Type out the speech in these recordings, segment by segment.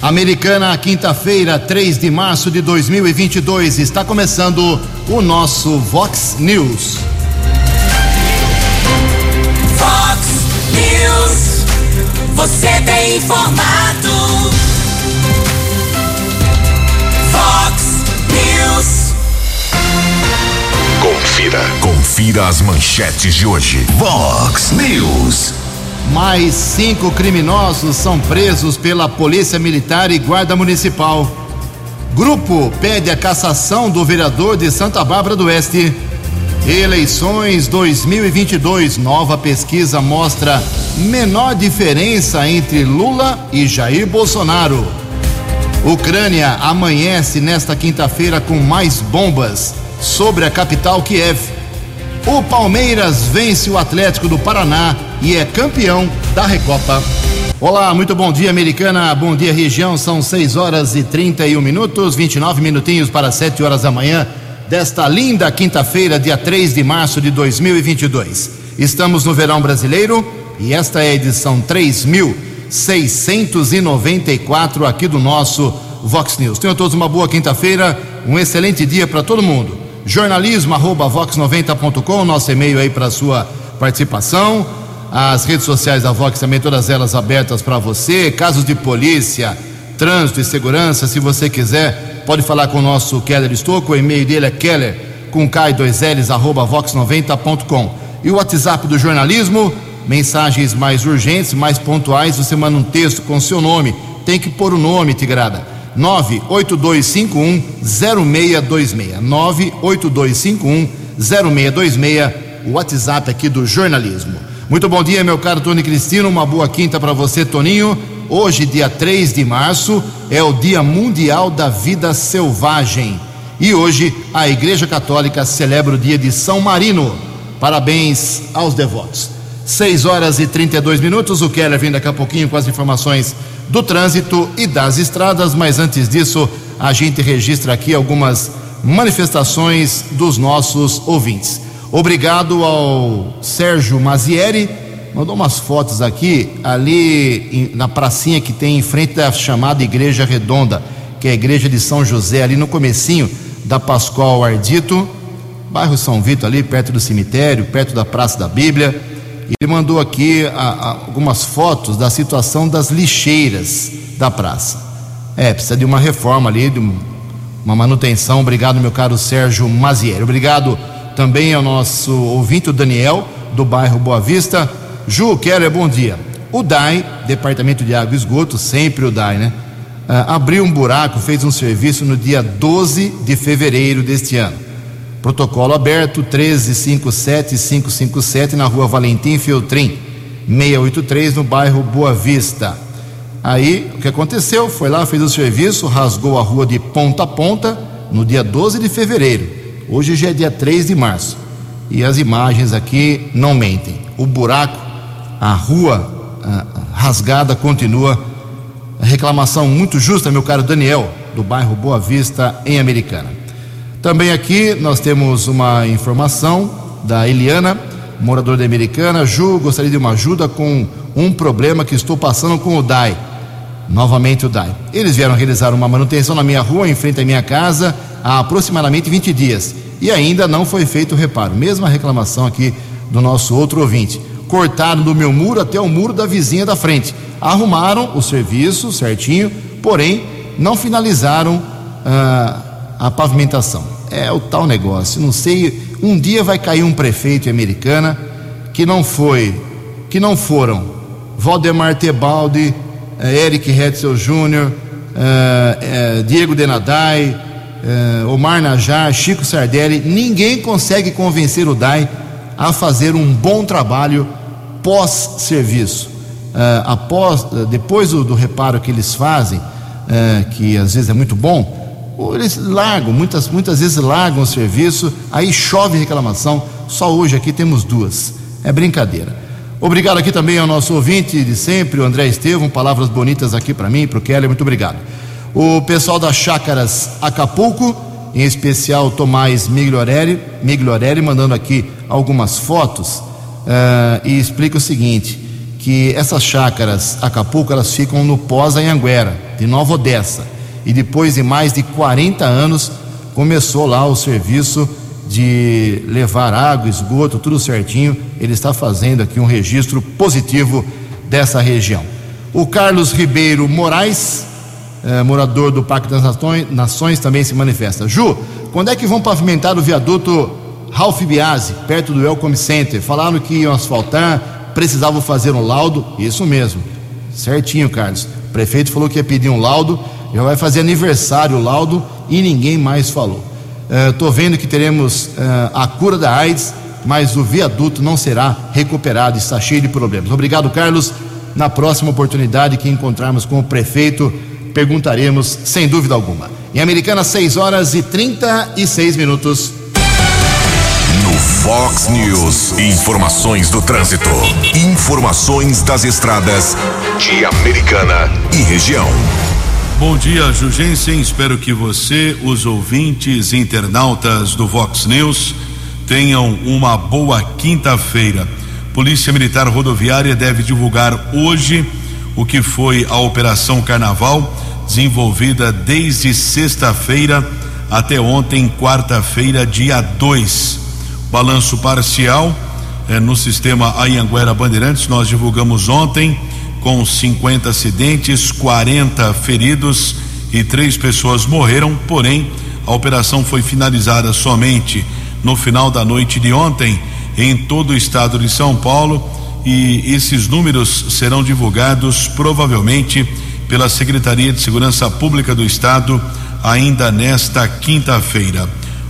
Americana, quinta-feira, 3 de março de 2022, está começando o nosso Vox News. Vox News, você tem informado. Vox News, Confira. Confira as manchetes de hoje. Vox News. Mais cinco criminosos são presos pela Polícia Militar e Guarda Municipal. Grupo pede a cassação do vereador de Santa Bárbara do Oeste. Eleições 2022. Nova pesquisa mostra menor diferença entre Lula e Jair Bolsonaro. Ucrânia amanhece nesta quinta-feira com mais bombas sobre a capital Kiev. O Palmeiras vence o Atlético do Paraná e é campeão da Recopa. Olá, muito bom dia, americana. Bom dia, região. São 6 horas e 31 minutos, 29 minutinhos para 7 horas da manhã desta linda quinta-feira, dia 3 de março de 2022. Estamos no verão brasileiro e esta é a edição 3694 aqui do nosso Vox News. Tenham todos uma boa quinta-feira, um excelente dia para todo mundo. Jornalismo arroba vox90.com, nosso e-mail aí para sua participação. As redes sociais da Vox também, todas elas abertas para você. Casos de polícia, trânsito e segurança, se você quiser, pode falar com o nosso Keller Estouco. O e-mail dele é keller com K2Ls arroba vox90.com. E o WhatsApp do jornalismo, mensagens mais urgentes, mais pontuais, você manda um texto com seu nome. Tem que pôr o nome, Tigrada. 982510626. 982510626, o WhatsApp aqui do jornalismo. Muito bom dia, meu caro Tony Cristino. Uma boa quinta para você, Toninho. Hoje, dia 3 de março, é o Dia Mundial da Vida Selvagem. E hoje a Igreja Católica celebra o dia de São Marino. Parabéns aos devotos. 6 horas e 32 minutos. O Keller vem daqui a pouquinho com as informações do trânsito e das estradas, mas antes disso, a gente registra aqui algumas manifestações dos nossos ouvintes. Obrigado ao Sérgio Mazieri, mandou umas fotos aqui, ali na pracinha que tem em frente da chamada Igreja Redonda, que é a Igreja de São José, ali no comecinho da Pascoal Ardito, bairro São Vito ali, perto do cemitério, perto da Praça da Bíblia. Ele mandou aqui a, a, algumas fotos da situação das lixeiras da praça. É, precisa de uma reforma ali, de um, uma manutenção. Obrigado, meu caro Sérgio Mazieri. Obrigado também ao nosso ouvinte, o Daniel, do bairro Boa Vista. Ju Keller, bom dia. O DAI, Departamento de Água e Esgoto, sempre o DAI, né? Ah, abriu um buraco, fez um serviço no dia 12 de fevereiro deste ano. Protocolo aberto 1357557 na rua Valentim Feltrin, 683 no bairro Boa Vista. Aí o que aconteceu? Foi lá, fez o serviço, rasgou a rua de ponta a ponta no dia 12 de fevereiro. Hoje já é dia 3 de março. E as imagens aqui não mentem. O buraco, a rua a, rasgada continua. A reclamação muito justa, meu caro Daniel, do bairro Boa Vista, em Americana. Também aqui nós temos uma informação da Eliana, moradora da Americana. Ju, gostaria de uma ajuda com um problema que estou passando com o DAI. Novamente o DAI. Eles vieram realizar uma manutenção na minha rua, em frente à minha casa, há aproximadamente 20 dias. E ainda não foi feito o reparo. Mesma reclamação aqui do nosso outro ouvinte. Cortaram do meu muro até o muro da vizinha da frente. Arrumaram o serviço certinho, porém não finalizaram ah, a pavimentação. É o tal negócio. Não sei. Um dia vai cair um prefeito americana que não foi, que não foram Valdemar Tebaldi, eh, Eric Hetzel Jr., eh, eh, Diego Denadai, Omar Najar, Chico Sardelli. Ninguém consegue convencer o DAI a fazer um bom trabalho pós-serviço. após, depois do, do reparo que eles fazem, que às vezes é muito bom, eles largam, muitas, muitas vezes largam o serviço, aí chove reclamação. Só hoje aqui temos duas. É brincadeira. Obrigado aqui também ao nosso ouvinte de sempre, o André Estevam, palavras bonitas aqui para mim para o Kelly, muito obrigado. O pessoal das Chácaras Acapulco, em especial Tomás Migliorelli, Migliorelli mandando aqui algumas fotos uh, e explica o seguinte: que essas chácaras Acapulco elas ficam no pós-Anhanguera, de Nova Odessa. E depois de mais de 40 anos começou lá o serviço de levar água, esgoto, tudo certinho. Ele está fazendo aqui um registro positivo dessa região. O Carlos Ribeiro Moraes, eh, morador do Parque das Nações, também se manifesta. Ju, quando é que vão pavimentar o viaduto Ralph Biasi, perto do Elcom Center? Falaram que iam asfaltar, precisavam fazer um laudo. Isso mesmo. Certinho, Carlos. O prefeito falou que ia pedir um laudo, já vai fazer aniversário o laudo e ninguém mais falou. Estou vendo que teremos uh, a cura da AIDS, mas o viaduto não será recuperado, está cheio de problemas. Obrigado, Carlos. Na próxima oportunidade que encontrarmos com o prefeito, perguntaremos, sem dúvida alguma. Em Americana, 6 horas e 36 minutos. No Fox News, informações do trânsito. Informações das estradas de Americana e região. Bom dia, Jugensen. Espero que você, os ouvintes, internautas do Vox News, tenham uma boa quinta-feira. Polícia Militar Rodoviária deve divulgar hoje o que foi a Operação Carnaval, desenvolvida desde sexta-feira até ontem, quarta-feira, dia 2. Balanço parcial eh, no sistema Anhanguera Bandeirantes, nós divulgamos ontem com 50 acidentes, 40 feridos e três pessoas morreram, porém, a operação foi finalizada somente no final da noite de ontem em todo o estado de São Paulo e esses números serão divulgados provavelmente pela Secretaria de Segurança Pública do Estado ainda nesta quinta-feira.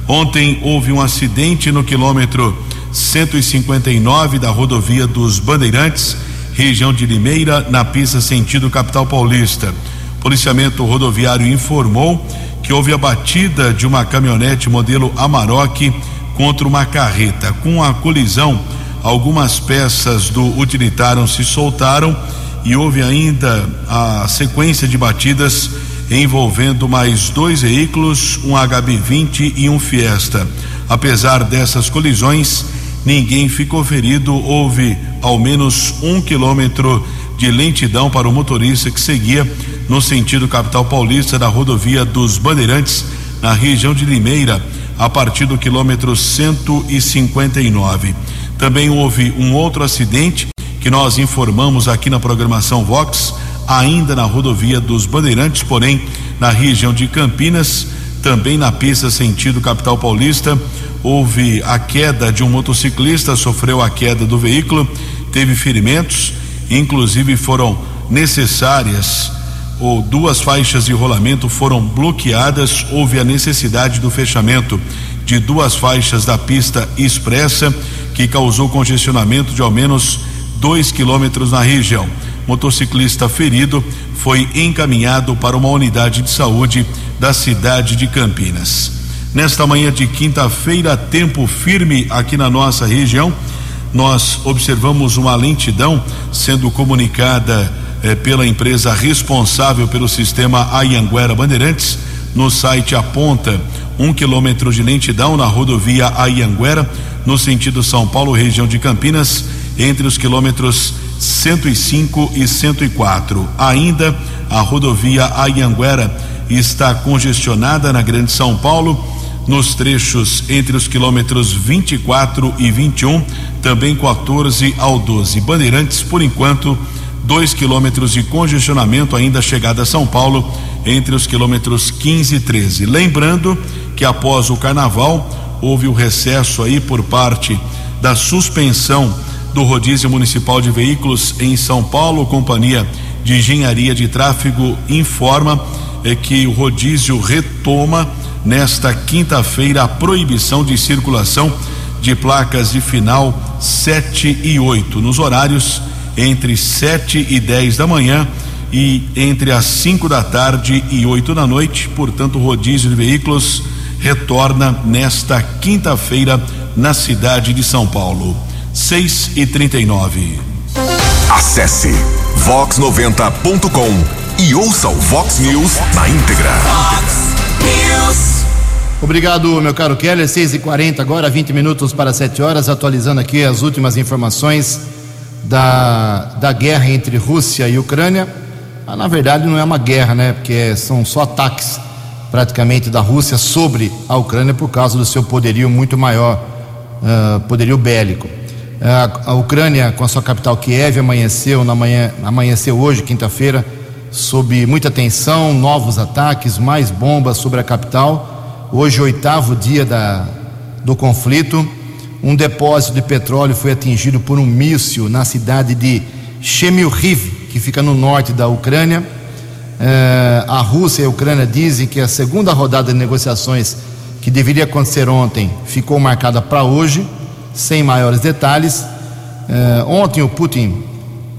Ontem houve um acidente no quilômetro 159 da rodovia dos Bandeirantes região de Limeira, na pista sentido capital paulista. Policiamento rodoviário informou que houve a batida de uma caminhonete modelo Amarok contra uma carreta. Com a colisão, algumas peças do utilitário se soltaram e houve ainda a sequência de batidas envolvendo mais dois veículos, um HB20 e um Fiesta. Apesar dessas colisões, ninguém ficou ferido. Houve ao menos um quilômetro de lentidão para o motorista que seguia no sentido capital paulista da rodovia dos Bandeirantes, na região de Limeira, a partir do quilômetro 159. Também houve um outro acidente que nós informamos aqui na programação Vox, ainda na rodovia dos Bandeirantes, porém na região de Campinas, também na pista sentido capital paulista houve a queda de um motociclista, sofreu a queda do veículo, teve ferimentos, inclusive foram necessárias ou duas faixas de rolamento foram bloqueadas, houve a necessidade do fechamento de duas faixas da pista expressa que causou congestionamento de ao menos dois quilômetros na região. Motociclista ferido foi encaminhado para uma unidade de saúde da cidade de Campinas. Nesta manhã de quinta-feira, tempo firme aqui na nossa região. Nós observamos uma lentidão sendo comunicada eh, pela empresa responsável pelo sistema Ayanguera Bandeirantes. No site aponta um quilômetro de lentidão na rodovia Ayanguera, no sentido São Paulo, região de Campinas, entre os quilômetros 105 e 104. Ainda a rodovia Ayanguera está congestionada na Grande São Paulo nos trechos entre os quilômetros 24 e 21, também 14 ao 12. Bandeirantes, por enquanto, dois quilômetros de congestionamento ainda chegada a São Paulo entre os quilômetros 15 e 13. Lembrando que após o carnaval houve o recesso aí por parte da suspensão do rodízio municipal de veículos em São Paulo, companhia de engenharia de tráfego informa é que o rodízio retoma nesta quinta-feira a proibição de circulação de placas de final 7 e 8, nos horários entre 7 e 10 da manhã e entre as 5 da tarde e 8 da noite. Portanto, o rodízio de veículos retorna nesta quinta-feira na cidade de São Paulo. 6 e 39. Acesse vox90.com e ouça o Vox News na íntegra. Fox News. Obrigado, meu caro Keller. 6 e 40 agora, 20 minutos para 7 horas, atualizando aqui as últimas informações da, da guerra entre Rússia e Ucrânia. Ah, na verdade, não é uma guerra, né? Porque são só ataques praticamente da Rússia sobre a Ucrânia por causa do seu poderio muito maior, uh, poderio bélico. Uh, a Ucrânia, com a sua capital Kiev, amanheceu na manhã, amanheceu hoje, quinta-feira, sob muita tensão, novos ataques, mais bombas sobre a capital. Hoje, oitavo dia da, do conflito. Um depósito de petróleo foi atingido por um míssil na cidade de Chemilriv, que fica no norte da Ucrânia. É, a Rússia e a Ucrânia dizem que a segunda rodada de negociações, que deveria acontecer ontem, ficou marcada para hoje, sem maiores detalhes. É, ontem, o Putin,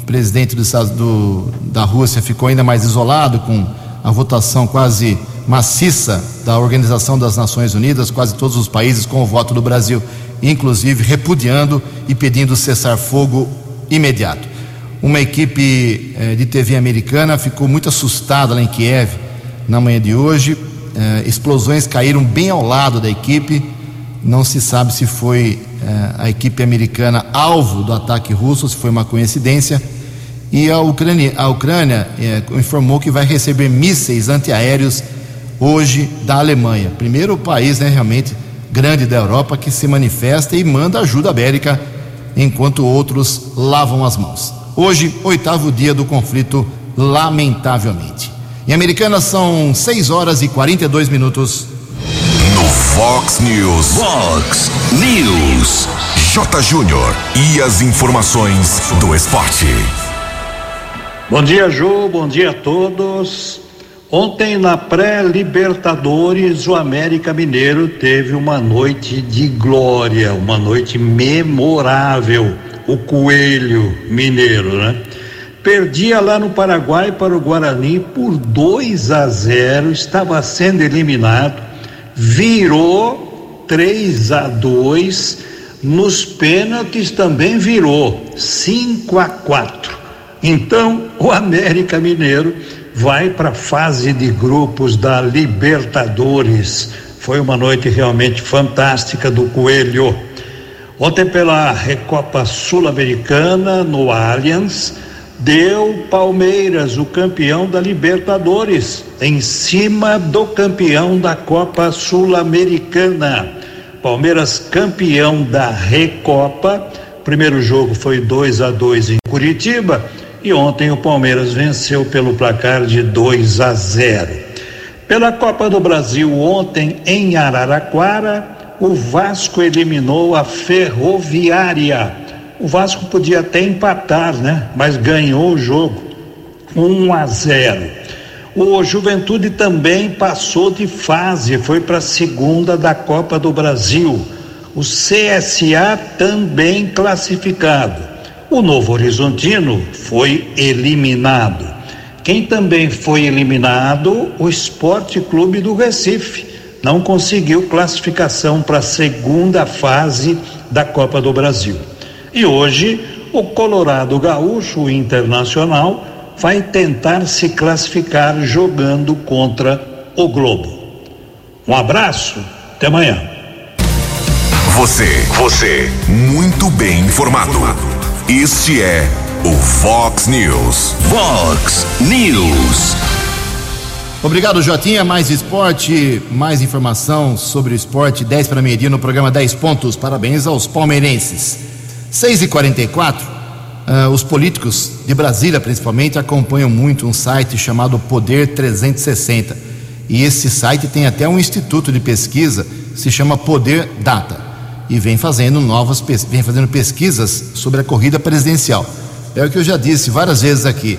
presidente do, do, da Rússia, ficou ainda mais isolado, com a votação quase maciça da Organização das Nações Unidas, quase todos os países com o voto do Brasil inclusive repudiando e pedindo cessar-fogo imediato. Uma equipe eh, de TV americana ficou muito assustada lá em Kiev na manhã de hoje. Eh, explosões caíram bem ao lado da equipe. Não se sabe se foi eh, a equipe americana alvo do ataque russo, se foi uma coincidência. E a Ucrânia, a Ucrânia informou que vai receber mísseis antiaéreos hoje da Alemanha. Primeiro país, né, realmente grande da Europa que se manifesta e manda ajuda bélica, enquanto outros lavam as mãos. Hoje, oitavo dia do conflito, lamentavelmente. Em Americana são 6 horas e 42 minutos. No Fox News. Fox News. J. Júnior. E as informações do esporte. Bom dia, Ju. Bom dia a todos. Ontem, na pré-Libertadores, o América Mineiro teve uma noite de glória, uma noite memorável. O Coelho Mineiro, né? Perdia lá no Paraguai para o Guarani por 2 a 0, estava sendo eliminado, virou 3 a 2, nos pênaltis também virou 5 a 4. Então, o América Mineiro vai para a fase de grupos da Libertadores. Foi uma noite realmente fantástica do Coelho. Ontem, pela Recopa Sul-Americana, no Allianz, deu Palmeiras, o campeão da Libertadores, em cima do campeão da Copa Sul-Americana. Palmeiras campeão da Recopa. Primeiro jogo foi 2 a 2 em Curitiba e ontem o Palmeiras venceu pelo placar de 2 a 0. Pela Copa do Brasil, ontem em Araraquara, o Vasco eliminou a Ferroviária. O Vasco podia até empatar, né? Mas ganhou o jogo. 1 a 0. O Juventude também passou de fase, foi para a segunda da Copa do Brasil. O CSA também classificado. O Novo Horizontino foi eliminado. Quem também foi eliminado, o Esporte Clube do Recife, não conseguiu classificação para a segunda fase da Copa do Brasil. E hoje, o Colorado Gaúcho Internacional vai tentar se classificar jogando contra o Globo. Um abraço, até amanhã. Você, você, muito bem informado. Este é o Fox News. Fox News. Obrigado, Jotinha. Mais esporte, mais informação sobre o esporte. 10 para meio-dia no programa 10 pontos. Parabéns aos palmeirenses. 6 e 44 uh, ah, os políticos de Brasília, principalmente, acompanham muito um site chamado Poder 360. E esse site tem até um instituto de pesquisa, se chama Poder Data e vem fazendo novas vem fazendo pesquisas sobre a corrida presidencial. É o que eu já disse várias vezes aqui.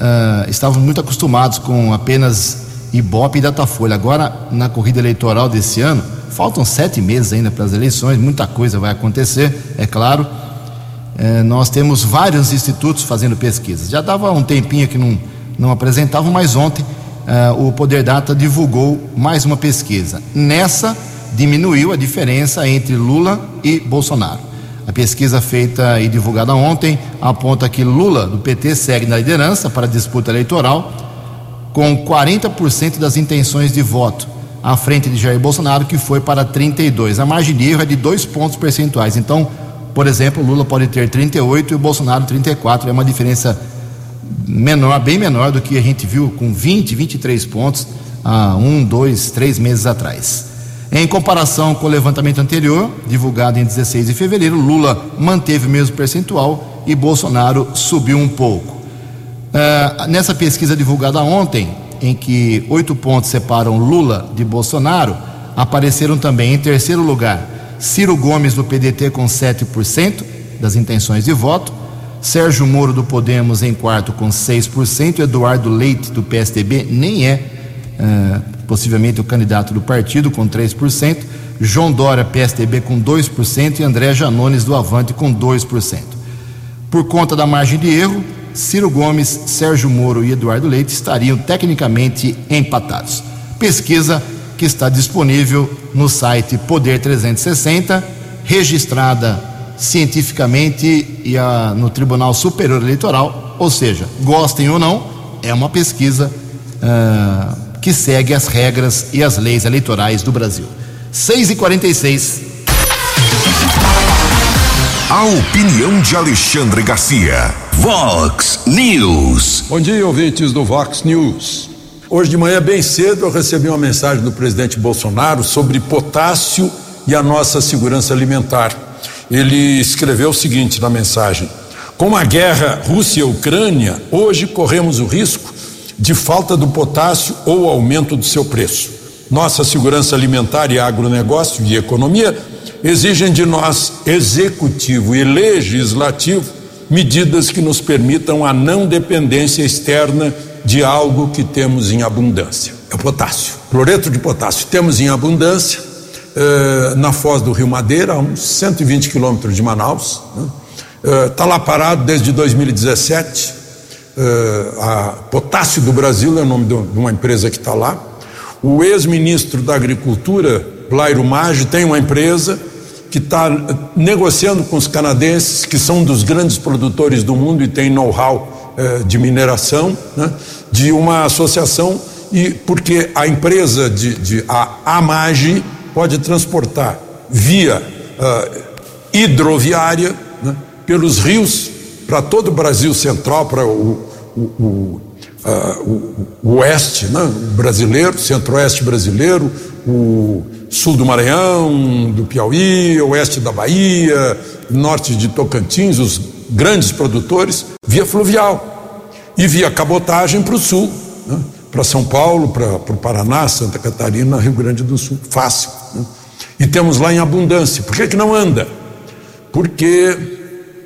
Uh, estavam muito acostumados com apenas Ibope e Datafolha. Agora, na corrida eleitoral desse ano, faltam sete meses ainda para as eleições, muita coisa vai acontecer, é claro. Uh, nós temos vários institutos fazendo pesquisas. Já dava um tempinho que não, não apresentavam, mas ontem uh, o Poder Data divulgou mais uma pesquisa. Nessa diminuiu a diferença entre Lula e Bolsonaro. A pesquisa feita e divulgada ontem aponta que Lula, do PT, segue na liderança para a disputa eleitoral, com 40% das intenções de voto, à frente de Jair Bolsonaro, que foi para 32%. A margem de erro é de dois pontos percentuais. Então, Por exemplo, Lula pode ter 38 e o Bolsonaro 34. É uma diferença menor, bem menor do que a gente viu com 20, 23 pontos há um, dois, três meses atrás. Em comparação com o levantamento anterior, divulgado em 16 de fevereiro, Lula manteve o mesmo percentual e Bolsonaro subiu um pouco. Uh, nessa pesquisa divulgada ontem, em que oito pontos separam Lula de Bolsonaro, apareceram também em terceiro lugar Ciro Gomes do PDT com 7% das intenções de voto, Sérgio Moro do Podemos em quarto com 6%, Eduardo Leite do PSDB nem é uh, possivelmente o candidato do partido com 3%, João Dória PSDB com 2% e André Janones do Avante com 2%. Por conta da margem de erro, Ciro Gomes, Sérgio Moro e Eduardo Leite estariam tecnicamente empatados. Pesquisa que está disponível no site Poder 360, registrada cientificamente e a, no Tribunal Superior Eleitoral, ou seja, gostem ou não, é uma pesquisa uh, que segue as regras e as leis eleitorais do Brasil. 6 e 46 A opinião de Alexandre Garcia. Vox News. Bom dia, ouvintes do Vox News. Hoje de manhã, bem cedo, eu recebi uma mensagem do presidente Bolsonaro sobre potássio e a nossa segurança alimentar. Ele escreveu o seguinte na mensagem: Com a guerra Rússia-Ucrânia, hoje corremos o risco de falta do potássio ou aumento do seu preço. Nossa segurança alimentar e agronegócio e economia exigem de nós, executivo e legislativo, medidas que nos permitam a não dependência externa de algo que temos em abundância. É o potássio. Cloreto de potássio temos em abundância eh, na foz do Rio Madeira, a uns 120 quilômetros de Manaus. Está né? eh, tá lá parado desde 2017. Eh, a Potássio do Brasil é o nome de uma empresa que está lá. O ex-ministro da Agricultura, Blairo Maggi, tem uma empresa que está negociando com os canadenses, que são um dos grandes produtores do mundo e tem know-how eh, de mineração, né, de uma associação, e porque a empresa de, de a AMAGE pode transportar via uh, hidroviária né, pelos rios para todo o Brasil central, para o, o, o, uh, o oeste né, brasileiro, centro-oeste brasileiro, o sul do Maranhão, do Piauí, oeste da Bahia, norte de Tocantins, os grandes produtores, via fluvial e via cabotagem para o sul, né? para São Paulo, para o Paraná, Santa Catarina, Rio Grande do Sul, fácil. Né? E temos lá em abundância. Por que, que não anda? Porque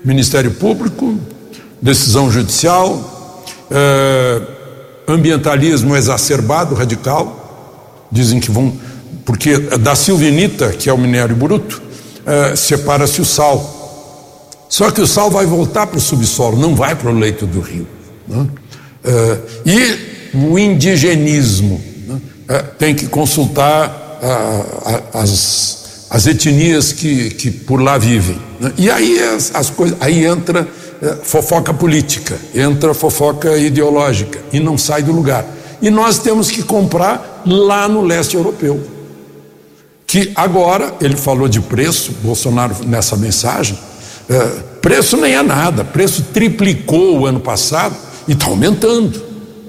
Ministério Público, decisão judicial, eh, ambientalismo exacerbado, radical, dizem que vão porque da silvinita, que é o minério bruto, é, separa-se o sal. Só que o sal vai voltar para o subsolo, não vai para o leito do rio. Né? É, e o indigenismo né? é, tem que consultar as, as etnias que, que por lá vivem. Né? E aí as, as coisas, aí entra é, fofoca política, entra fofoca ideológica e não sai do lugar. E nós temos que comprar lá no leste europeu que agora, ele falou de preço, Bolsonaro nessa mensagem, é, preço nem é nada, preço triplicou o ano passado e está aumentando,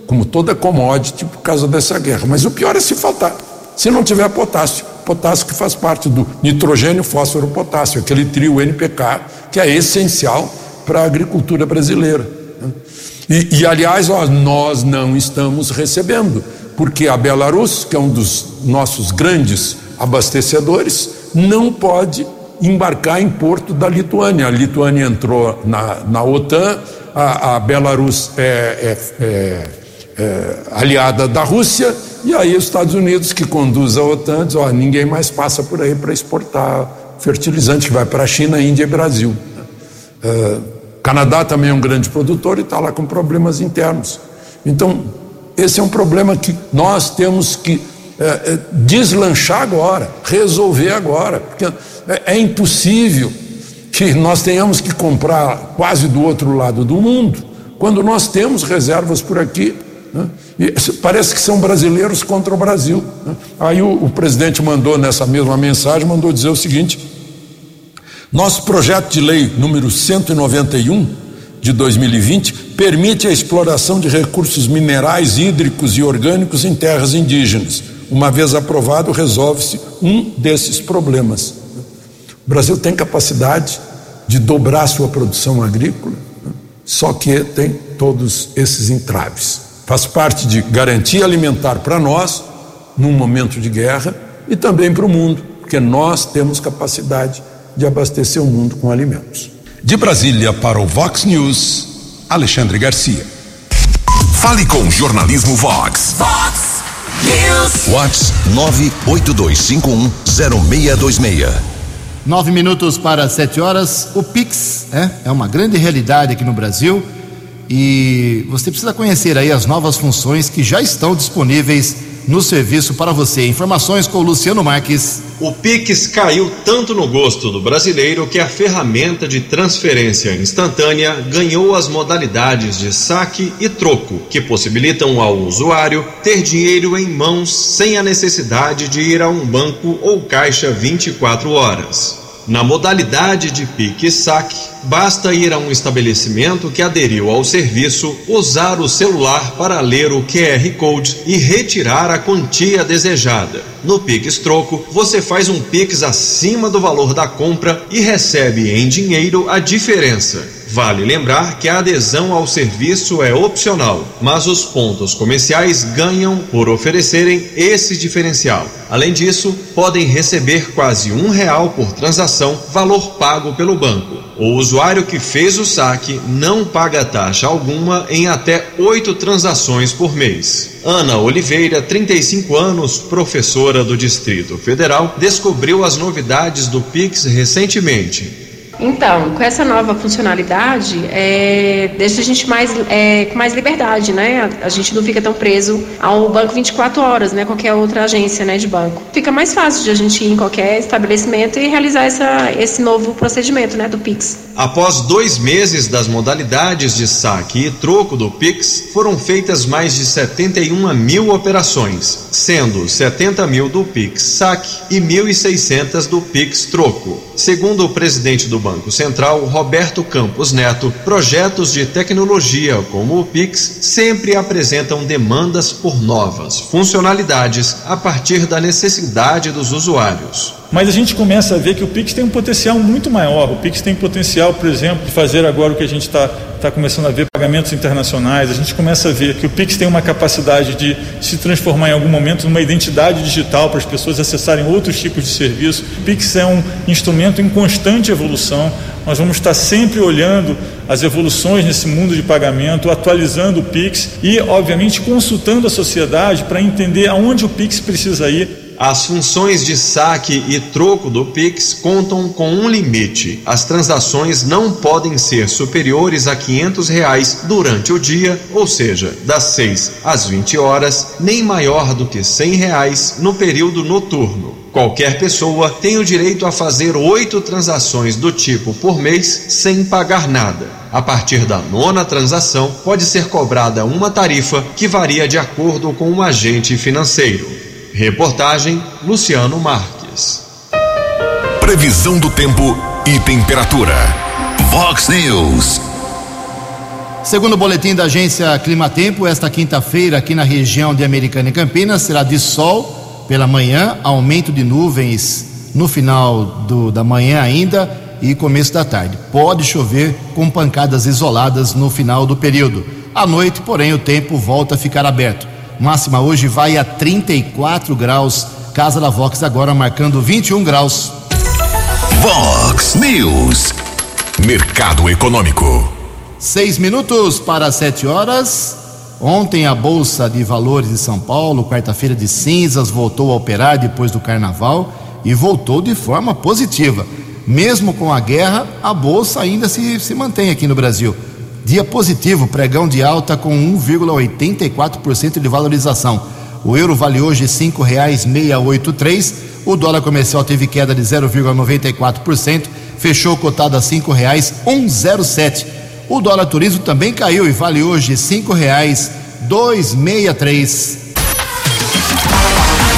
como toda commodity por causa dessa guerra. Mas o pior é se faltar, se não tiver potássio, potássio que faz parte do nitrogênio, fósforo, potássio, aquele trio NPK que é essencial para a agricultura brasileira. Né? E, e aliás, ó, nós não estamos recebendo, porque a Belarus, que é um dos nossos grandes abastecedores, não pode embarcar em porto da Lituânia. A Lituânia entrou na, na OTAN, a, a Belarus é, é, é, é, aliada da Rússia, e aí os Estados Unidos, que conduz a OTAN, diz: ó, ninguém mais passa por aí para exportar fertilizante, que vai para a China, Índia e Brasil. É, Canadá também é um grande produtor e está lá com problemas internos. Então, esse é um problema que nós temos que é, é, deslanchar agora, resolver agora, porque é, é impossível que nós tenhamos que comprar quase do outro lado do mundo, quando nós temos reservas por aqui. Né? E parece que são brasileiros contra o Brasil. Né? Aí o, o presidente mandou nessa mesma mensagem, mandou dizer o seguinte: Nosso projeto de lei número 191 de 2020 permite a exploração de recursos minerais, hídricos e orgânicos em terras indígenas. Uma vez aprovado, resolve-se um desses problemas. O Brasil tem capacidade de dobrar sua produção agrícola, só que tem todos esses entraves. Faz parte de garantia alimentar para nós, num momento de guerra, e também para o mundo, porque nós temos capacidade de abastecer o mundo com alimentos. De Brasília para o Vox News, Alexandre Garcia. Fale com o jornalismo Vox. Vox News. Vox 982510626. Nove minutos para sete horas. O Pix é, é uma grande realidade aqui no Brasil e você precisa conhecer aí as novas funções que já estão disponíveis no serviço para você. Informações com o Luciano Marques. O Pix caiu tanto no gosto do brasileiro que a ferramenta de transferência instantânea ganhou as modalidades de saque e troco, que possibilitam ao usuário ter dinheiro em mãos sem a necessidade de ir a um banco ou caixa 24 horas. Na modalidade de pique e saque, basta ir a um estabelecimento que aderiu ao serviço, usar o celular para ler o QR Code e retirar a quantia desejada. No Pix Troco, você faz um Pix acima do valor da compra e recebe em dinheiro a diferença. Vale lembrar que a adesão ao serviço é opcional, mas os pontos comerciais ganham por oferecerem esse diferencial. Além disso, podem receber quase um real por transação, valor pago pelo banco. O usuário que fez o saque não paga taxa alguma em até oito transações por mês. Ana Oliveira, 35 anos, professora do Distrito Federal, descobriu as novidades do Pix recentemente. Então, com essa nova funcionalidade, é, deixa a gente mais, é, com mais liberdade, né? A, a, gente não fica tão preso ao banco 24 horas, né? Qualquer outra agência né, de banco. Fica mais fácil de a gente ir em qualquer estabelecimento e realizar essa, esse novo procedimento né, do Pix. Após dois meses das modalidades de saque e troco do Pix, foram feitas mais de 71 mil operações, sendo 70 mil do Pix saque e 1.600 do Pix troco. Segundo o presidente do Banco Central, Roberto Campos Neto, projetos de tecnologia como o Pix sempre apresentam demandas por novas funcionalidades a partir da necessidade dos usuários. Mas a gente começa a ver que o Pix tem um potencial muito maior. O Pix tem potencial, por exemplo, de fazer agora o que a gente está tá começando a ver, pagamentos internacionais. A gente começa a ver que o Pix tem uma capacidade de se transformar em algum momento numa identidade digital para as pessoas acessarem outros tipos de serviço. O Pix é um instrumento em constante evolução. Nós vamos estar sempre olhando as evoluções nesse mundo de pagamento, atualizando o Pix e, obviamente, consultando a sociedade para entender aonde o Pix precisa ir as funções de saque e troco do Pix contam com um limite. As transações não podem ser superiores a 500 reais durante o dia, ou seja, das 6 às 20 horas, nem maior do que 100 reais no período noturno. Qualquer pessoa tem o direito a fazer oito transações do tipo por mês sem pagar nada. A partir da nona transação, pode ser cobrada uma tarifa que varia de acordo com o agente financeiro. Reportagem Luciano Marques. Previsão do tempo e temperatura. Vox News. Segundo o boletim da agência Climatempo, esta quinta-feira aqui na região de Americana e Campinas será de sol pela manhã, aumento de nuvens no final do, da manhã ainda e começo da tarde. Pode chover com pancadas isoladas no final do período. À noite, porém, o tempo volta a ficar aberto. Máxima hoje vai a 34 graus. Casa da Vox agora marcando 21 graus. Vox News. Mercado Econômico. Seis minutos para sete horas. Ontem a Bolsa de Valores de São Paulo, quarta-feira de cinzas, voltou a operar depois do carnaval e voltou de forma positiva. Mesmo com a guerra, a Bolsa ainda se, se mantém aqui no Brasil. Dia positivo, pregão de alta com 1,84% de valorização. O euro vale hoje R$ 5,683. O dólar comercial teve queda de 0,94%, fechou cotado a R$ 5,107. O dólar turismo também caiu e vale hoje R$ 5,263.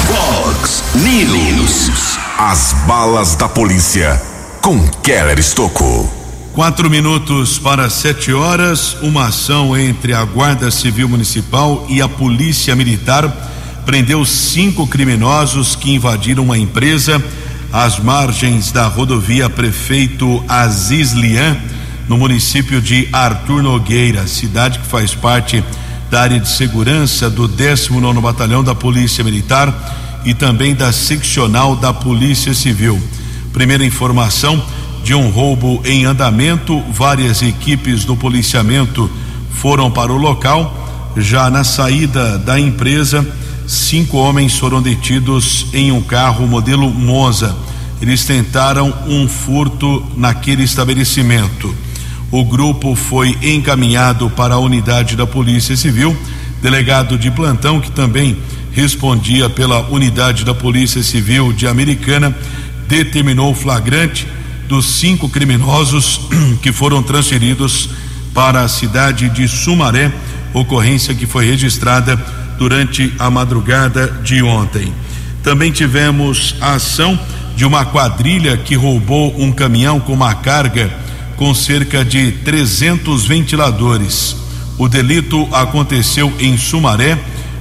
Fox News. As balas da polícia com Keller Estocou. Quatro minutos para sete horas, uma ação entre a Guarda Civil Municipal e a Polícia Militar prendeu cinco criminosos que invadiram uma empresa às margens da rodovia Prefeito Aziz Lian, no município de Artur Nogueira, cidade que faz parte da área de segurança do 19 Batalhão da Polícia Militar e também da seccional da Polícia Civil. Primeira informação de um roubo em andamento, várias equipes do policiamento foram para o local. Já na saída da empresa, cinco homens foram detidos em um carro modelo Monza. Eles tentaram um furto naquele estabelecimento. O grupo foi encaminhado para a unidade da Polícia Civil, delegado de plantão que também respondia pela unidade da Polícia Civil de Americana, determinou flagrante dos cinco criminosos que foram transferidos para a cidade de Sumaré, ocorrência que foi registrada durante a madrugada de ontem. Também tivemos a ação de uma quadrilha que roubou um caminhão com uma carga com cerca de 300 ventiladores. O delito aconteceu em Sumaré.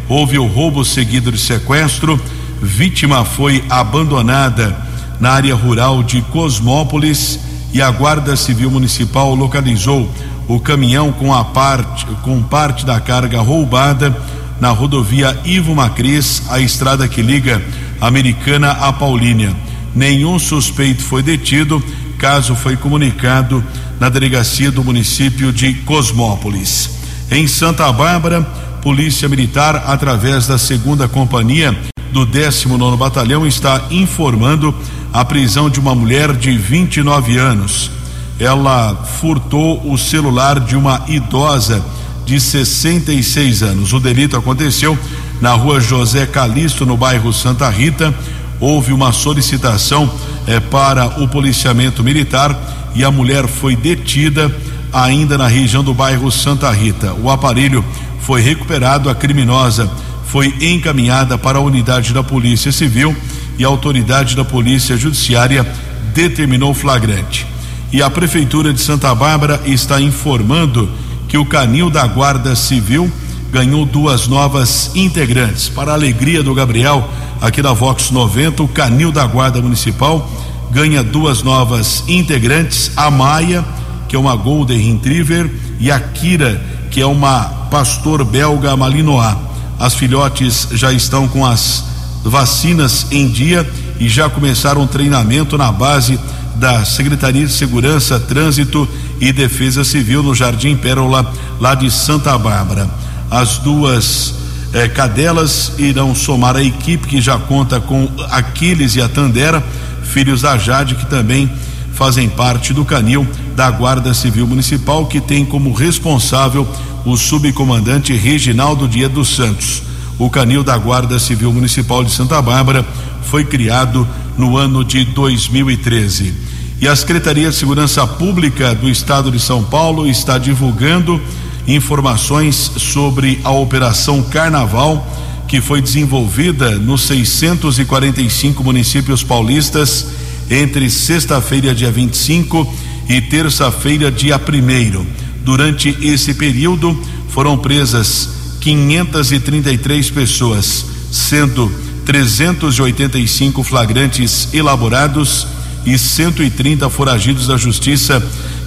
Houve o roubo seguido de sequestro. Vítima foi abandonada na área rural de Cosmópolis e a Guarda Civil Municipal localizou o caminhão com a parte com parte da carga roubada na rodovia Ivo Macris, a estrada que liga Americana a Paulínia. Nenhum suspeito foi detido, caso foi comunicado na delegacia do município de Cosmópolis. Em Santa Bárbara, Polícia Militar, através da segunda companhia do 19 Batalhão, está informando a prisão de uma mulher de 29 anos. Ela furtou o celular de uma idosa de 66 anos. O delito aconteceu na rua José Calixto, no bairro Santa Rita. Houve uma solicitação eh, para o policiamento militar e a mulher foi detida ainda na região do bairro Santa Rita. O aparelho foi recuperado, a criminosa foi encaminhada para a unidade da Polícia Civil e a autoridade da Polícia Judiciária determinou flagrante. E a Prefeitura de Santa Bárbara está informando que o canil da Guarda Civil ganhou duas novas integrantes. Para a alegria do Gabriel, aqui da Vox 90, o canil da Guarda Municipal ganha duas novas integrantes: a Maia, que é uma Golden Retriever, e a Kira, que é uma pastor belga Malinois. As filhotes já estão com as vacinas em dia e já começaram treinamento na base da Secretaria de Segurança, Trânsito e Defesa Civil no Jardim Pérola, lá de Santa Bárbara. As duas eh, cadelas irão somar a equipe que já conta com Aquiles e a Tandera, filhos da Jade, que também fazem parte do canil da Guarda Civil Municipal, que tem como responsável o subcomandante Reginaldo Dia dos Santos. O canil da Guarda Civil Municipal de Santa Bárbara foi criado no ano de 2013. E a Secretaria de Segurança Pública do Estado de São Paulo está divulgando informações sobre a Operação Carnaval, que foi desenvolvida nos 645 municípios paulistas entre sexta-feira, dia 25 e terça-feira, dia 1. Durante esse período, foram presas 533 pessoas, sendo 385 flagrantes elaborados e 130 foragidos da justiça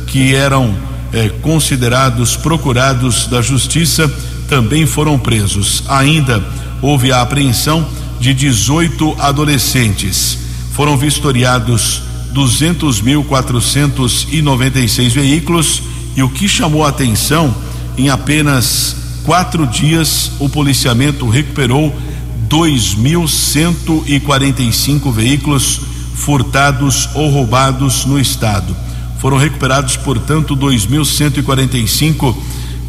que eram eh, considerados procurados da justiça também foram presos. Ainda houve a apreensão de 18 adolescentes. Foram vistoriados 200.496 veículos e o que chamou a atenção em apenas quatro dias, o policiamento recuperou 2.145 veículos furtados ou roubados no estado. Foram recuperados, portanto, 2.145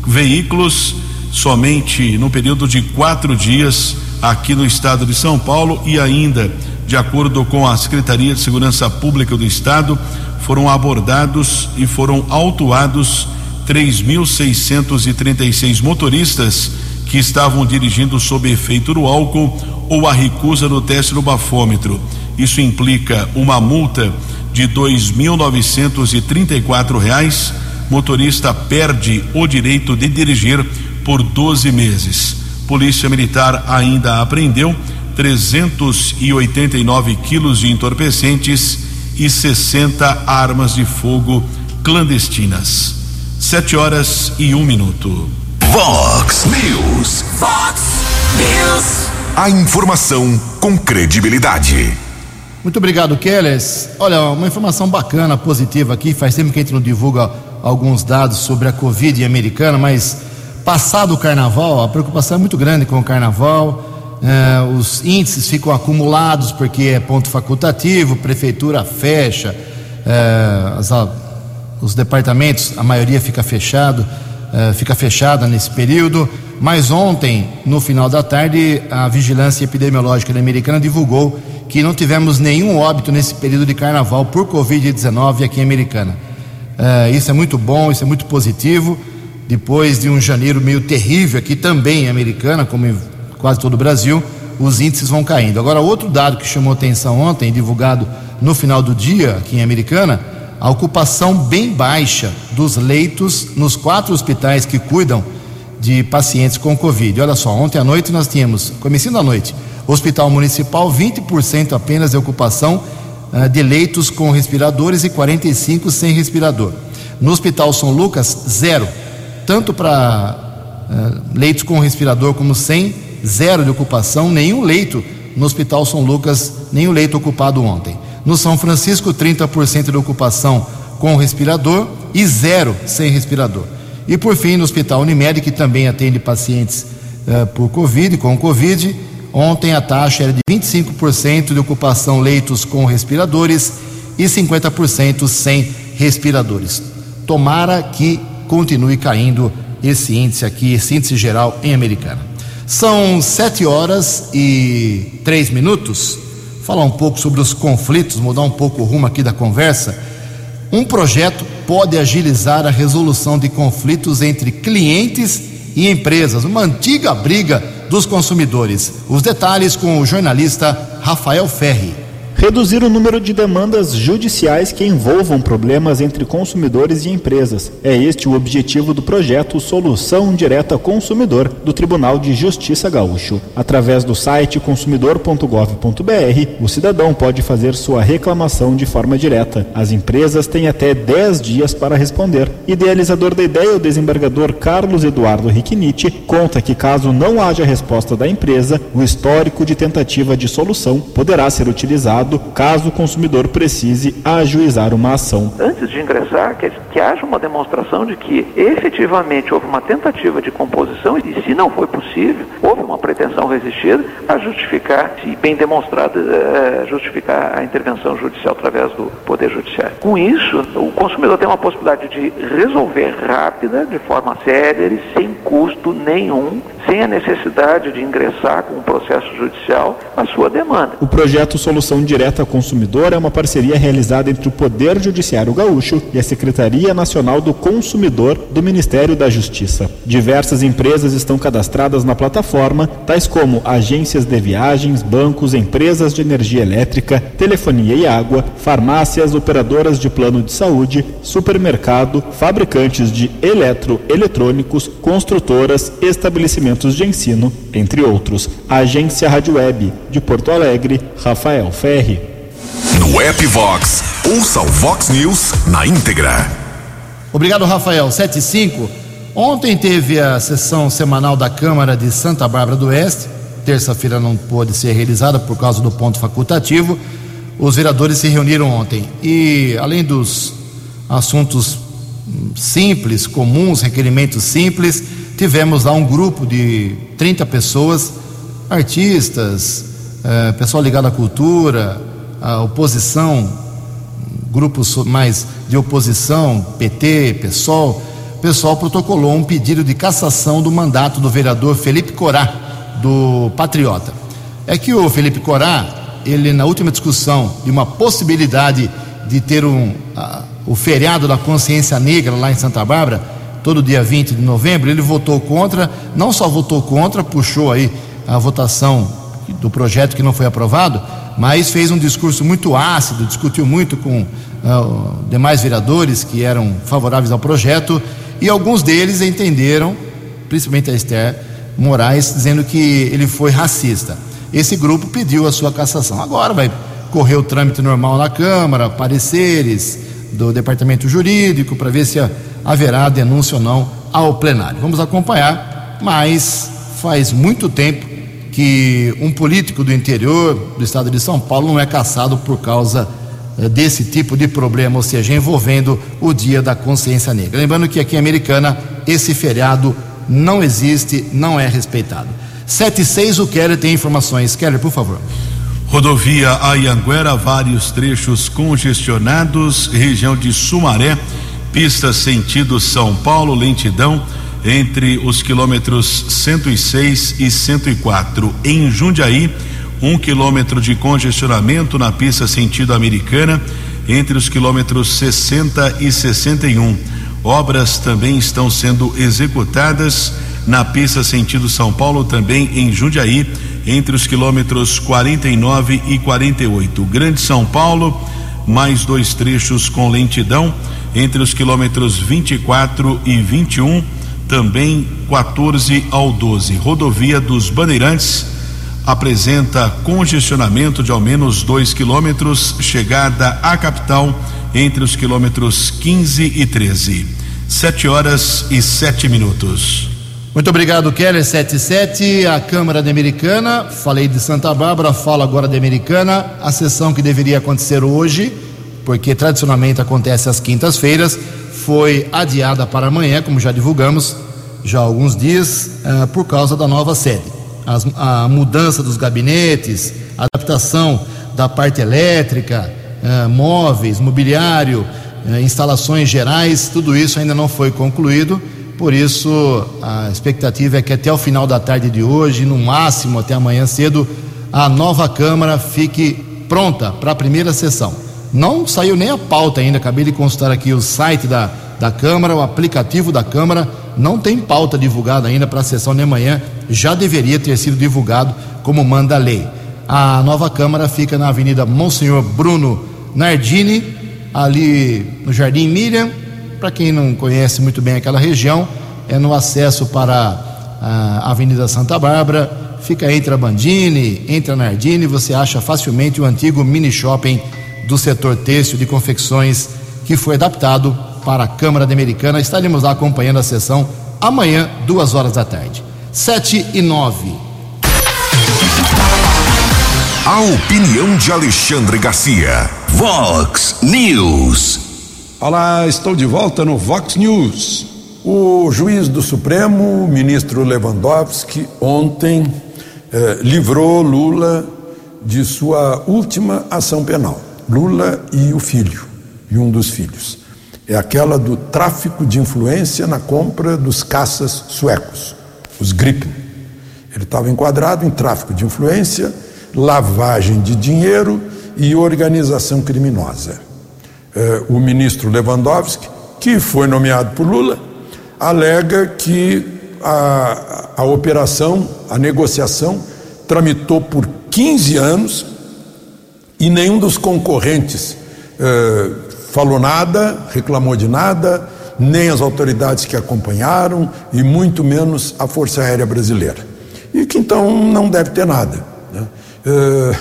veículos somente no período de quatro dias aqui no estado de São Paulo e ainda, de acordo com a Secretaria de Segurança Pública do Estado, foram abordados e foram autuados 3.636 motoristas que estavam dirigindo sob efeito do álcool ou a recusa do teste do bafômetro. Isso implica uma multa de R$ 2.934, motorista perde o direito de dirigir por 12 meses. Polícia Militar ainda apreendeu 389 quilos de entorpecentes e 60 armas de fogo clandestinas. Sete horas e um minuto. Vox News. Vox News. A informação com credibilidade. Muito obrigado, Kellers. Olha, uma informação bacana, positiva aqui. Faz tempo que a gente não divulga alguns dados sobre a Covid americana, mas passado o carnaval, a preocupação é muito grande com o carnaval. Eh, os índices ficam acumulados porque é ponto facultativo, prefeitura fecha, eh, as, os departamentos, a maioria fica fechado, eh, fica fechada nesse período. Mas ontem, no final da tarde, a Vigilância Epidemiológica Americana divulgou que não tivemos nenhum óbito nesse período de carnaval por Covid-19 aqui em Americana. isso é muito bom, isso é muito positivo. Depois de um janeiro meio terrível aqui também em Americana, como em quase todo o Brasil, os índices vão caindo. Agora, outro dado que chamou atenção ontem, divulgado no final do dia aqui em Americana, a ocupação bem baixa dos leitos nos quatro hospitais que cuidam de pacientes com Covid. Olha só, ontem à noite nós tínhamos, começando à noite, Hospital Municipal, 20% apenas de ocupação uh, de leitos com respiradores e 45% sem respirador. No Hospital São Lucas, zero. Tanto para uh, leitos com respirador como sem, zero de ocupação, nenhum leito no Hospital São Lucas, nenhum leito ocupado ontem. No São Francisco, 30% de ocupação com respirador e zero sem respirador. E por fim, no Hospital Unimed, que também atende pacientes uh, por Covid, com Covid, ontem a taxa era de 25% de ocupação leitos com respiradores e 50% sem respiradores. Tomara que continue caindo esse índice aqui, esse índice geral em Americana. São sete horas e três minutos. Falar um pouco sobre os conflitos, mudar um pouco o rumo aqui da conversa. Um projeto pode agilizar a resolução de conflitos entre clientes e empresas, uma antiga briga dos consumidores. Os detalhes com o jornalista Rafael Ferri. Reduzir o número de demandas judiciais que envolvam problemas entre consumidores e empresas. É este o objetivo do projeto Solução Direta Consumidor do Tribunal de Justiça Gaúcho. Através do site consumidor.gov.br, o cidadão pode fazer sua reclamação de forma direta. As empresas têm até 10 dias para responder. Idealizador da ideia, o desembargador Carlos Eduardo Riquiniti, conta que caso não haja resposta da empresa, o histórico de tentativa de solução poderá ser utilizado caso o consumidor precise ajuizar uma ação. Antes de ingressar, que, que haja uma demonstração de que efetivamente houve uma tentativa de composição e, se não foi possível, houve uma pretensão resistida, a justificar, se bem demonstrada, é, justificar a intervenção judicial através do Poder Judiciário. Com isso, o consumidor tem uma possibilidade de resolver rápida, de forma séria e sem custo nenhum, sem a necessidade de ingressar com um processo judicial a sua demanda. O projeto Solução Direta ao Consumidor é uma parceria realizada entre o Poder Judiciário Gaúcho e a Secretaria Nacional do Consumidor do Ministério da Justiça. Diversas empresas estão cadastradas na plataforma, tais como agências de viagens, bancos, empresas de energia elétrica, telefonia e água, farmácias, operadoras de plano de saúde, supermercado, fabricantes de eletroeletrônicos, construtoras, estabelecimentos de ensino, entre outros. A agência Rádio Web de Porto Alegre, Rafael Ferri. No app Vox, ouça o Vox News na íntegra. Obrigado, Rafael. 75. Ontem teve a sessão semanal da Câmara de Santa Bárbara do Oeste. Terça-feira não pôde ser realizada por causa do ponto facultativo. Os vereadores se reuniram ontem e, além dos assuntos simples, comuns, requerimentos simples, tivemos lá um grupo de 30 pessoas, artistas, eh, pessoal ligado à cultura, a oposição, grupos mais de oposição, PT, PSOL, o pessoal protocolou um pedido de cassação do mandato do vereador Felipe Corá, do Patriota. É que o Felipe Corá, ele na última discussão de uma possibilidade de ter um, a, o feriado da consciência negra lá em Santa Bárbara, todo dia 20 de novembro, ele votou contra, não só votou contra, puxou aí a votação do projeto que não foi aprovado, mas fez um discurso muito ácido, discutiu muito com uh, demais vereadores que eram favoráveis ao projeto e alguns deles entenderam, principalmente a Esther Moraes, dizendo que ele foi racista. Esse grupo pediu a sua cassação. Agora vai correr o trâmite normal na Câmara, pareceres do Departamento Jurídico, para ver se haverá denúncia ou não ao plenário. Vamos acompanhar, mas faz muito tempo que um político do interior do estado de São Paulo não é caçado por causa eh, desse tipo de problema, ou seja, envolvendo o Dia da Consciência Negra. Lembrando que aqui em Americana esse feriado não existe, não é respeitado. 7 e 6, o Keller tem informações. Keller, por favor. Rodovia Ayanguera, vários trechos congestionados, região de Sumaré, pista sentido São Paulo, lentidão entre os quilômetros 106 e 104. Em Jundiaí, um quilômetro de congestionamento na pista sentido americana entre os quilômetros 60 e 61. Obras também estão sendo executadas na pista sentido São Paulo, também em Jundiaí, entre os quilômetros 49 e 48. Grande São Paulo, mais dois trechos com lentidão entre os quilômetros 24 e 21 também 14 ao 12. Rodovia dos Bandeirantes apresenta congestionamento de ao menos 2 quilômetros, chegada à capital entre os quilômetros 15 e 13. 7 horas e 7 minutos. Muito obrigado, Keller 77. A Câmara de Americana, falei de Santa Bárbara, falo agora de Americana. A sessão que deveria acontecer hoje, porque tradicionalmente acontece às quintas-feiras, foi adiada para amanhã, como já divulgamos já há alguns dias, uh, por causa da nova sede. As, a mudança dos gabinetes, a adaptação da parte elétrica, uh, móveis, mobiliário, uh, instalações gerais, tudo isso ainda não foi concluído. Por isso, a expectativa é que até o final da tarde de hoje, no máximo até amanhã cedo, a nova Câmara fique pronta para a primeira sessão. Não saiu nem a pauta ainda, acabei de consultar aqui o site da, da Câmara, o aplicativo da Câmara, não tem pauta divulgada ainda para a sessão de amanhã, já deveria ter sido divulgado como manda a lei. A nova Câmara fica na Avenida Monsenhor Bruno Nardini, ali no Jardim Miriam. Para quem não conhece muito bem aquela região, é no acesso para a Avenida Santa Bárbara, fica entre a Bandini, entre a Nardini, você acha facilmente o antigo mini shopping do setor têxtil de confecções que foi adaptado para a Câmara de Americana. Estaremos lá acompanhando a sessão amanhã, duas horas da tarde. Sete e nove. A opinião de Alexandre Garcia. Vox News. Olá, estou de volta no Vox News. O juiz do Supremo, ministro Lewandowski, ontem eh, livrou Lula de sua última ação penal. Lula e o filho, e um dos filhos. É aquela do tráfico de influência na compra dos caças suecos, os Gripen. Ele estava enquadrado em tráfico de influência, lavagem de dinheiro e organização criminosa. É, o ministro Lewandowski, que foi nomeado por Lula, alega que a, a operação, a negociação, tramitou por 15 anos e nenhum dos concorrentes eh, falou nada, reclamou de nada, nem as autoridades que acompanharam e muito menos a Força Aérea Brasileira. E que então não deve ter nada. Né? Eh,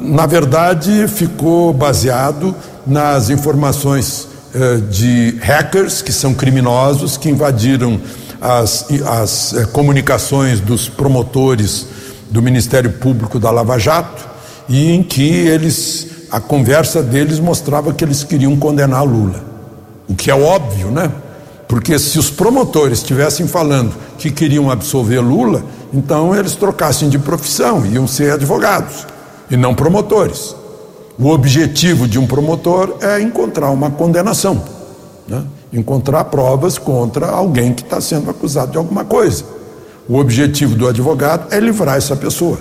na verdade, ficou baseado nas informações eh, de hackers, que são criminosos, que invadiram as, as comunicações dos promotores do Ministério Público da Lava Jato e em que eles, a conversa deles mostrava que eles queriam condenar Lula. O que é óbvio, né? Porque se os promotores estivessem falando que queriam absolver Lula, então eles trocassem de profissão, iam ser advogados e não promotores. O objetivo de um promotor é encontrar uma condenação, né? encontrar provas contra alguém que está sendo acusado de alguma coisa. O objetivo do advogado é livrar essa pessoa.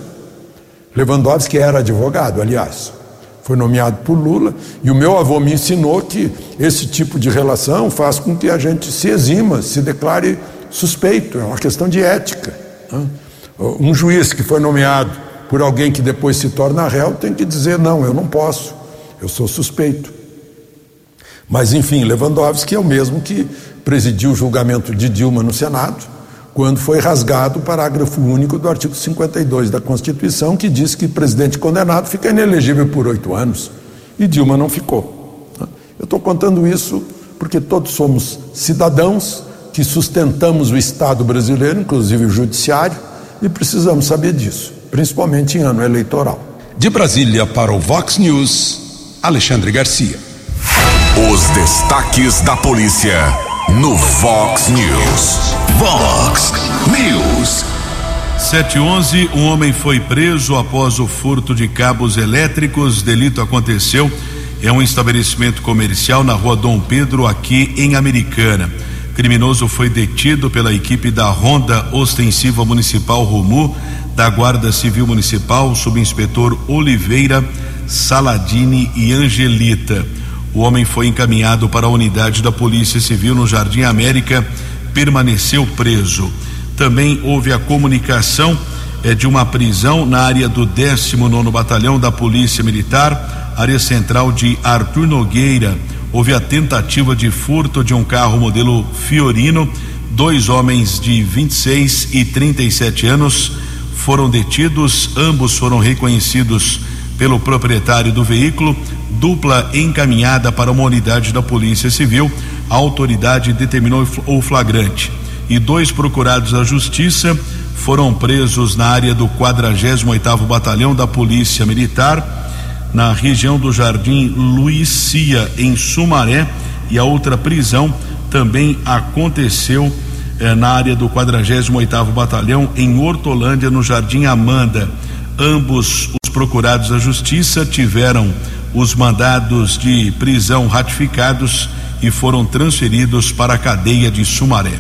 Lewandowski era advogado, aliás, foi nomeado por Lula, e o meu avô me ensinou que esse tipo de relação faz com que a gente se exima, se declare suspeito, é uma questão de ética. Né? Um juiz que foi nomeado por alguém que depois se torna réu tem que dizer: não, eu não posso, eu sou suspeito. Mas, enfim, Lewandowski é o mesmo que presidiu o julgamento de Dilma no Senado, quando foi rasgado o parágrafo único do artigo 52 da Constituição, que diz que presidente condenado fica inelegível por oito anos. E Dilma não ficou. Eu estou contando isso porque todos somos cidadãos que sustentamos o Estado brasileiro, inclusive o Judiciário, e precisamos saber disso, principalmente em ano eleitoral. De Brasília para o Vox News, Alexandre Garcia. Os destaques da polícia no Vox News. Vox News. 711, um homem foi preso após o furto de cabos elétricos. Delito aconteceu em um estabelecimento comercial na rua Dom Pedro, aqui em Americana. Criminoso foi detido pela equipe da Ronda Ostensiva Municipal Romu, da Guarda Civil Municipal, subinspetor Oliveira, Saladini e Angelita. O homem foi encaminhado para a unidade da Polícia Civil no Jardim América, permaneceu preso. Também houve a comunicação eh, de uma prisão na área do 19 Batalhão da Polícia Militar, área central de Arthur Nogueira houve a tentativa de furto de um carro modelo Fiorino. Dois homens de 26 e 37 anos foram detidos, ambos foram reconhecidos pelo proprietário do veículo, dupla encaminhada para uma unidade da Polícia Civil. A autoridade determinou o flagrante. E dois procurados da Justiça foram presos na área do 48º Batalhão da Polícia Militar na região do Jardim Luícia, em Sumaré, e a outra prisão também aconteceu eh, na área do 48º Batalhão, em Hortolândia, no Jardim Amanda. Ambos os procurados da Justiça tiveram os mandados de prisão ratificados e foram transferidos para a cadeia de Sumaré.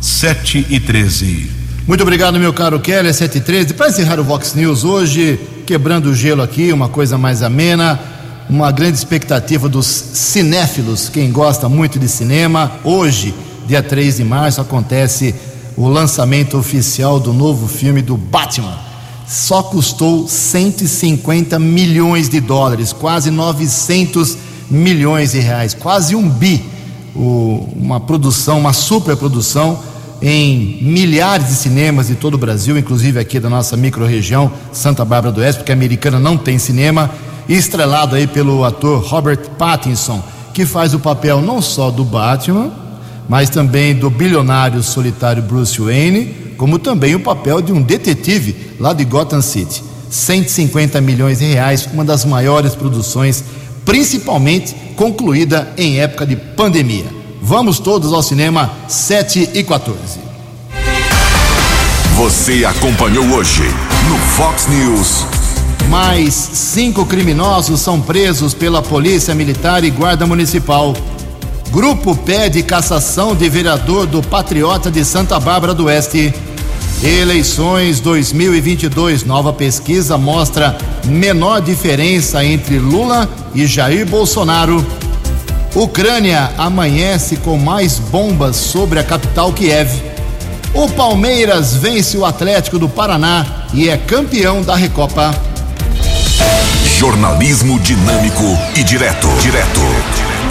7 e 13. Muito obrigado, meu caro Kelly, 7 e 13. Para encerrar o Vox News hoje, quebrando o gelo aqui, uma coisa mais amena, uma grande expectativa dos cinéfilos, quem gosta muito de cinema. Hoje, dia 3 de março, acontece o lançamento oficial do novo filme do Batman. Só custou 150 milhões de dólares, quase 900 milhões de reais, quase um bi. O, uma produção, uma superprodução em milhares de cinemas de todo o Brasil, inclusive aqui da nossa microrregião, Santa Bárbara do Oeste, porque a americana não tem cinema, estrelado aí pelo ator Robert Pattinson, que faz o papel não só do Batman, mas também do bilionário solitário Bruce Wayne, como também o papel de um detetive lá de Gotham City. 150 milhões de reais, uma das maiores produções, principalmente concluída em época de pandemia. Vamos todos ao cinema, 7 e 14. Você acompanhou hoje no Fox News. Mais cinco criminosos são presos pela Polícia Militar e Guarda Municipal. Grupo pede cassação de vereador do Patriota de Santa Bárbara do Oeste. Eleições 2022. Nova pesquisa mostra menor diferença entre Lula e Jair Bolsonaro. Ucrânia amanhece com mais bombas sobre a capital Kiev. O Palmeiras vence o Atlético do Paraná e é campeão da Recopa. Jornalismo dinâmico e direto. Direto.